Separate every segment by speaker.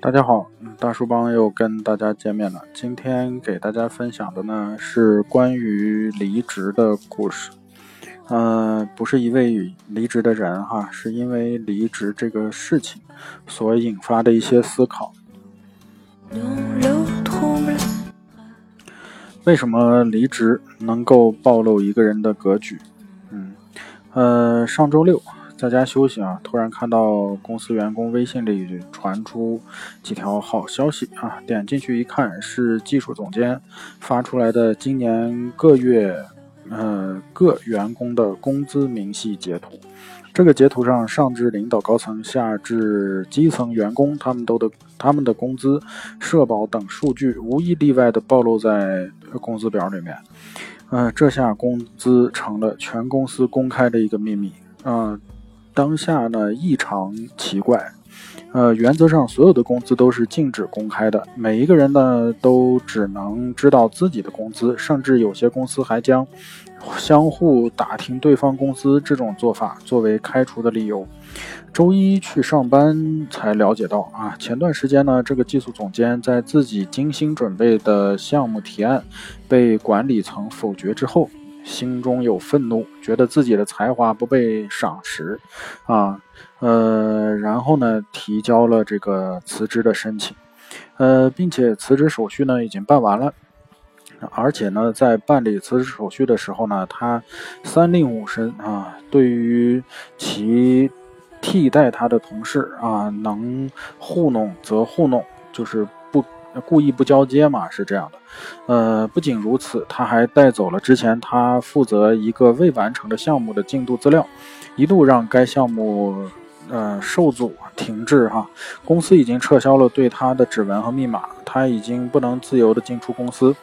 Speaker 1: 大家好，大叔帮又跟大家见面了。今天给大家分享的呢是关于离职的故事。呃，不是一位离职的人哈，是因为离职这个事情所引发的一些思考。为什么离职能够暴露一个人的格局？嗯，呃，上周六。在家休息啊，突然看到公司员工微信里传出几条好消息啊，点进去一看，是技术总监发出来的今年各月呃各员工的工资明细截图。这个截图上，上至领导高层，下至基层员工，他们都的他们的工资、社保等数据，无一例外的暴露在工资表里面。嗯，这下工资成了全公司公开的一个秘密啊。当下呢异常奇怪，呃，原则上所有的工资都是禁止公开的，每一个人呢都只能知道自己的工资，甚至有些公司还将相互打听对方公司这种做法作为开除的理由。周一去上班才了解到啊，前段时间呢，这个技术总监在自己精心准备的项目提案被管理层否决之后。心中有愤怒，觉得自己的才华不被赏识，啊，呃，然后呢，提交了这个辞职的申请，呃，并且辞职手续呢已经办完了，而且呢，在办理辞职手续的时候呢，他三令五申啊，对于其替代他的同事啊，能糊弄则糊弄，就是。故意不交接嘛，是这样的。呃，不仅如此，他还带走了之前他负责一个未完成的项目的进度资料，一度让该项目呃受阻停滞哈。公司已经撤销了对他的指纹和密码，他已经不能自由的进出公司。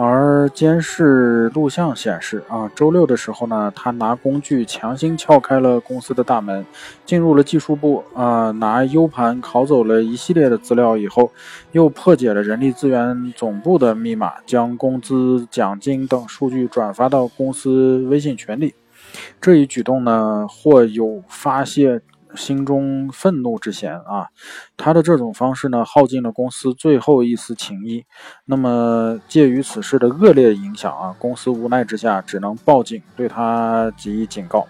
Speaker 1: 而监视录像显示，啊，周六的时候呢，他拿工具强行撬开了公司的大门，进入了技术部，啊，拿 U 盘拷走了一系列的资料以后，又破解了人力资源总部的密码，将工资、奖金等数据转发到公司微信群里。这一举动呢，或有发泄。心中愤怒之嫌啊，他的这种方式呢，耗尽了公司最后一丝情谊。那么，介于此事的恶劣影响啊，公司无奈之下只能报警，对他给予警告。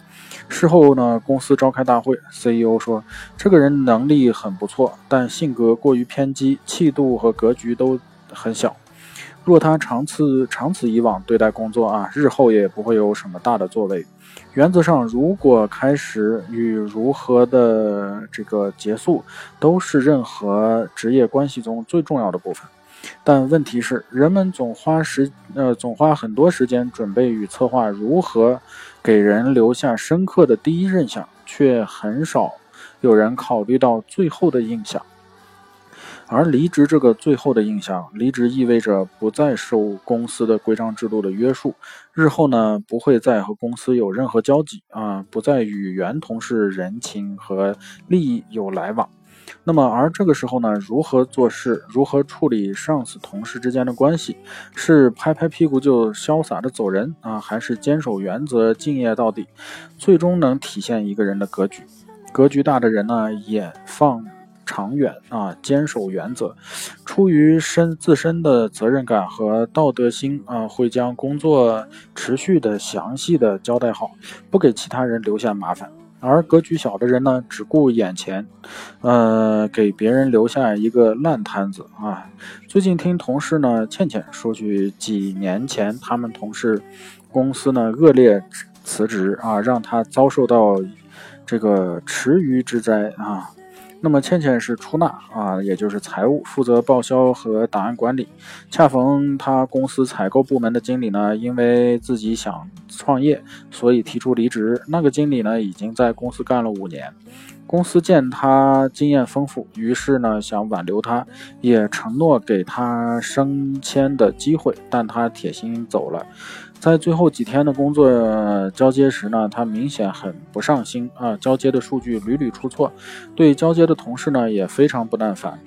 Speaker 1: 事后呢，公司召开大会，CEO 说，这个人能力很不错，但性格过于偏激，气度和格局都很小。若他长此长此以往对待工作啊，日后也不会有什么大的作为。原则上，如果开始与如何的这个结束，都是任何职业关系中最重要的部分。但问题是，人们总花时呃总花很多时间准备与策划如何给人留下深刻的第一印象，却很少有人考虑到最后的印象。而离职这个最后的印象，离职意味着不再受公司的规章制度的约束，日后呢不会再和公司有任何交集啊，不再与原同事人情和利益有来往。那么，而这个时候呢，如何做事，如何处理上司同事之间的关系，是拍拍屁股就潇洒的走人啊，还是坚守原则，敬业到底，最终能体现一个人的格局。格局大的人呢，眼放。长远啊，坚守原则，出于身自身的责任感和道德心啊，会将工作持续的详细的交代好，不给其他人留下麻烦。而格局小的人呢，只顾眼前，呃，给别人留下一个烂摊子啊。最近听同事呢倩倩说起几年前他们同事公司呢恶劣辞职啊，让他遭受到这个池鱼之灾啊。那么倩倩是出纳啊，也就是财务，负责报销和档案管理。恰逢他公司采购部门的经理呢，因为自己想创业，所以提出离职。那个经理呢，已经在公司干了五年，公司见他经验丰富，于是呢想挽留他，也承诺给他升迁的机会，但他铁心走了。在最后几天的工作交接时呢，他明显很不上心啊，交接的数据屡屡出错，对交接的同事呢也非常不耐烦。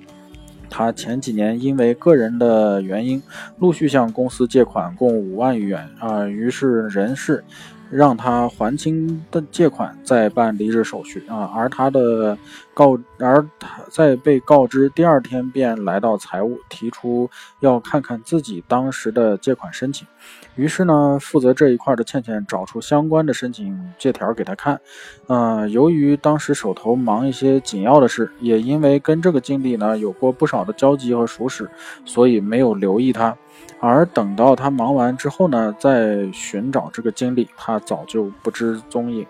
Speaker 1: 他前几年因为个人的原因，陆续向公司借款共五万余元啊，于是人事让他还清的借款，再办离职手续啊。而他的告，而他在被告知第二天便来到财务，提出要看看自己当时的借款申请。于是呢，负责这一块的倩倩找出相关的申请借条给他看。呃，由于当时手头忙一些紧要的事，也因为跟这个经理呢有过不少的交集和熟识，所以没有留意他。而等到他忙完之后呢，再寻找这个经理，他早就不知踪影。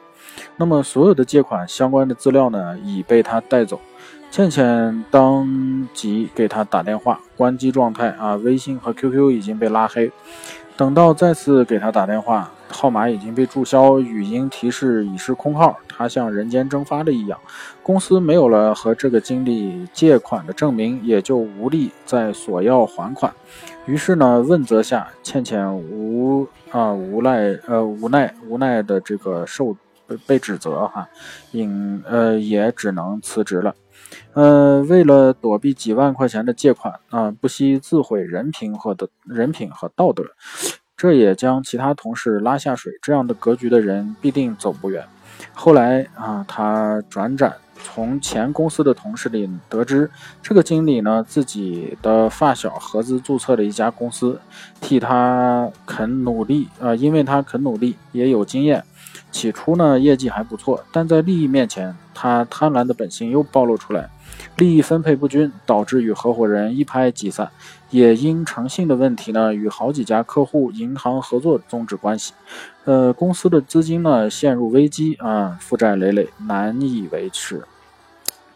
Speaker 1: 那么所有的借款相关的资料呢，已被他带走。倩倩当即给他打电话，关机状态啊，微信和 QQ 已经被拉黑。等到再次给他打电话，号码已经被注销，语音提示已是空号。他像人间蒸发了一样，公司没有了和这个经理借款的证明，也就无力再索要还款。于是呢，问责下，倩倩无啊无奈呃无奈无奈的这个受被被指责哈，应呃也只能辞职了。呃，为了躲避几万块钱的借款啊，不惜自毁人品和的人品和道德，这也将其他同事拉下水。这样的格局的人必定走不远。后来啊，他转展。从前公司的同事里得知，这个经理呢，自己的发小合资注册了一家公司，替他肯努力啊，因为他肯努力，也有经验。起初呢，业绩还不错，但在利益面前，他贪婪的本性又暴露出来，利益分配不均，导致与合伙人一拍即散。也因诚信的问题呢，与好几家客户、银行合作终止关系。呃，公司的资金呢陷入危机啊，负债累累，难以维持。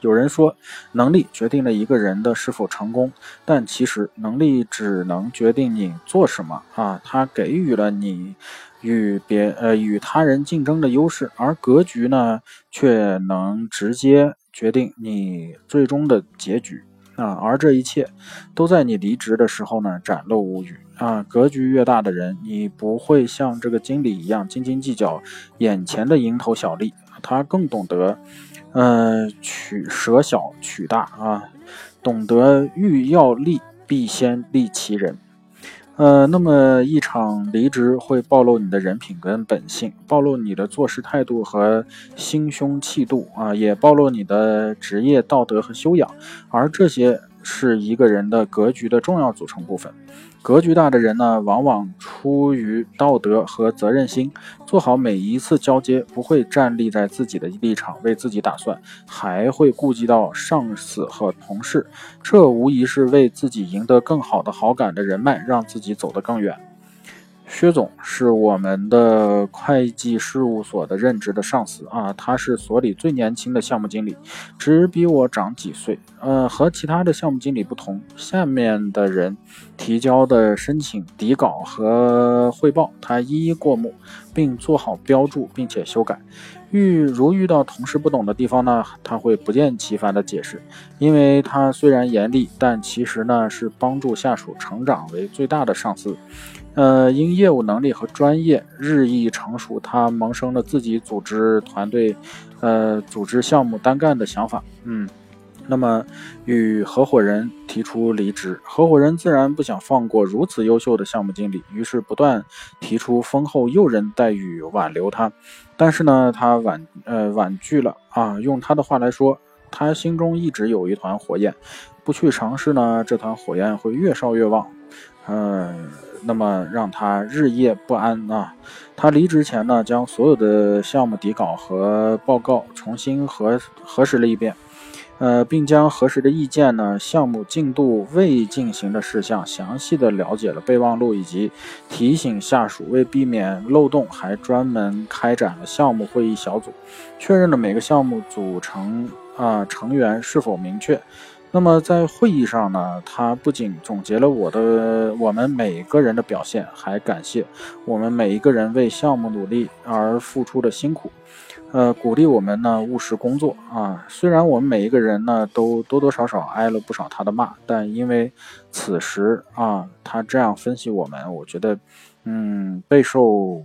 Speaker 1: 有人说，能力决定了一个人的是否成功，但其实能力只能决定你做什么啊，它给予了你与别呃与他人竞争的优势，而格局呢，却能直接决定你最终的结局。啊，而这一切都在你离职的时候呢展露无余啊！格局越大的人，你不会像这个经理一样斤斤计较眼前的蝇头小利，他更懂得，呃，取舍小取大啊，懂得欲要利必先利其人。呃，那么一场离职会暴露你的人品跟本性，暴露你的做事态度和心胸气度啊，也暴露你的职业道德和修养，而这些是一个人的格局的重要组成部分。格局大的人呢，往往出于道德和责任心，做好每一次交接，不会站立在自己的立场为自己打算，还会顾及到上司和同事。这无疑是为自己赢得更好的好感的人脉，让自己走得更远。薛总是我们的会计事务所的任职的上司啊，他是所里最年轻的项目经理，只比我长几岁。呃，和其他的项目经理不同，下面的人提交的申请底稿和汇报，他一一过目，并做好标注，并且修改。遇如遇到同事不懂的地方呢，他会不厌其烦的解释，因为他虽然严厉，但其实呢是帮助下属成长为最大的上司。呃，因业务能力和专业日益成熟，他萌生了自己组织团队，呃，组织项目单干的想法。嗯，那么与合伙人提出离职，合伙人自然不想放过如此优秀的项目经理，于是不断提出丰厚诱人待遇挽留他。但是呢，他婉呃婉拒了啊。用他的话来说，他心中一直有一团火焰，不去尝试呢，这团火焰会越烧越旺。嗯。那么让他日夜不安啊！他离职前呢，将所有的项目底稿和报告重新核核实了一遍，呃，并将核实的意见呢、项目进度未进行的事项详细的了解了备忘录，以及提醒下属。为避免漏洞，还专门开展了项目会议小组，确认了每个项目组成啊成员是否明确。那么在会议上呢，他不仅总结了我的我们每个人的表现，还感谢我们每一个人为项目努力而付出的辛苦，呃，鼓励我们呢务实工作啊。虽然我们每一个人呢都多多少少挨了不少他的骂，但因为此时啊，他这样分析我们，我觉得嗯备受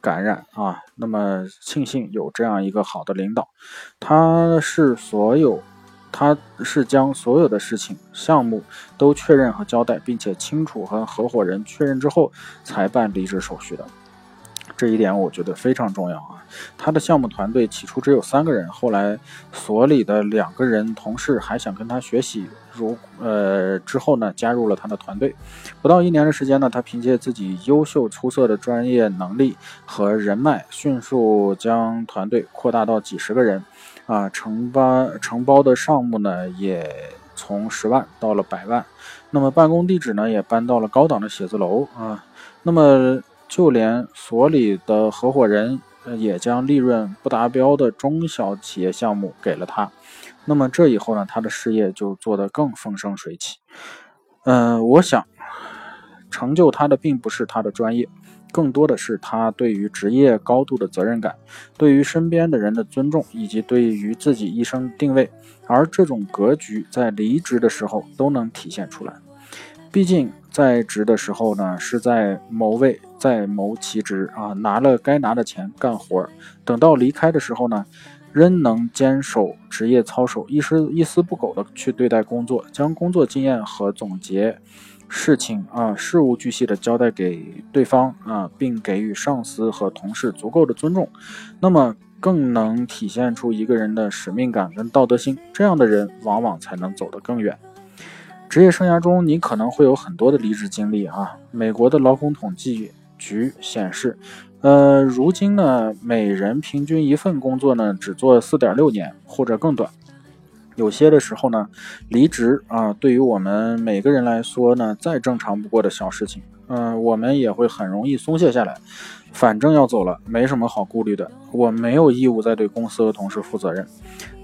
Speaker 1: 感染啊。那么庆幸有这样一个好的领导，他是所有。他是将所有的事情、项目都确认和交代，并且清楚和合伙人确认之后才办离职手续的。这一点我觉得非常重要啊！他的项目团队起初只有三个人，后来所里的两个人同事还想跟他学习，如呃之后呢加入了他的团队。不到一年的时间呢，他凭借自己优秀出色的专业能力和人脉，迅速将团队扩大到几十个人，啊承包承包的项目呢也从十万到了百万。那么办公地址呢也搬到了高档的写字楼啊，那么。就连所里的合伙人也将利润不达标的中小企业项目给了他。那么这以后呢，他的事业就做得更风生水起。嗯，我想成就他的并不是他的专业，更多的是他对于职业高度的责任感，对于身边的人的尊重，以及对于自己一生定位。而这种格局在离职的时候都能体现出来。毕竟在职的时候呢，是在谋位，在谋其职啊，拿了该拿的钱干活。等到离开的时候呢，仍能坚守职业操守，一丝一丝不苟的去对待工作，将工作经验和总结事情啊，事无巨细的交代给对方啊，并给予上司和同事足够的尊重，那么更能体现出一个人的使命感跟道德心。这样的人往往才能走得更远。职业生涯中，你可能会有很多的离职经历啊。美国的劳工统计局显示，呃，如今呢，每人平均一份工作呢，只做四点六年或者更短。有些的时候呢，离职啊，对于我们每个人来说呢，再正常不过的小事情，嗯，我们也会很容易松懈下来。反正要走了，没什么好顾虑的。我没有义务再对公司和同事负责任。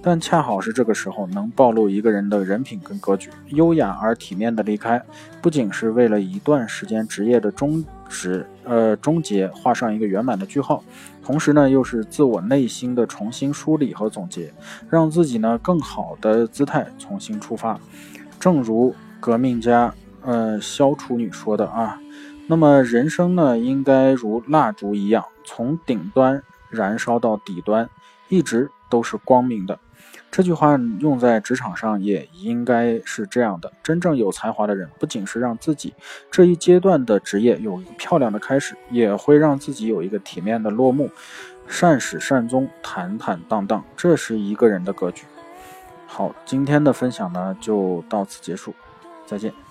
Speaker 1: 但恰好是这个时候，能暴露一个人的人品跟格局。优雅而体面的离开，不仅是为了一段时间职业的终止，呃，终结画上一个圆满的句号，同时呢，又是自我内心的重新梳理和总结，让自己呢更好的姿态重新出发。正如革命家，呃，萧楚女说的啊，那么人生呢，应该如蜡烛一样，从顶端燃烧到底端，一直都是光明的。这句话用在职场上也应该是这样的。真正有才华的人，不仅是让自己这一阶段的职业有一个漂亮的开始，也会让自己有一个体面的落幕，善始善终，坦坦荡荡，这是一个人的格局。好，今天的分享呢就到此结束，再见。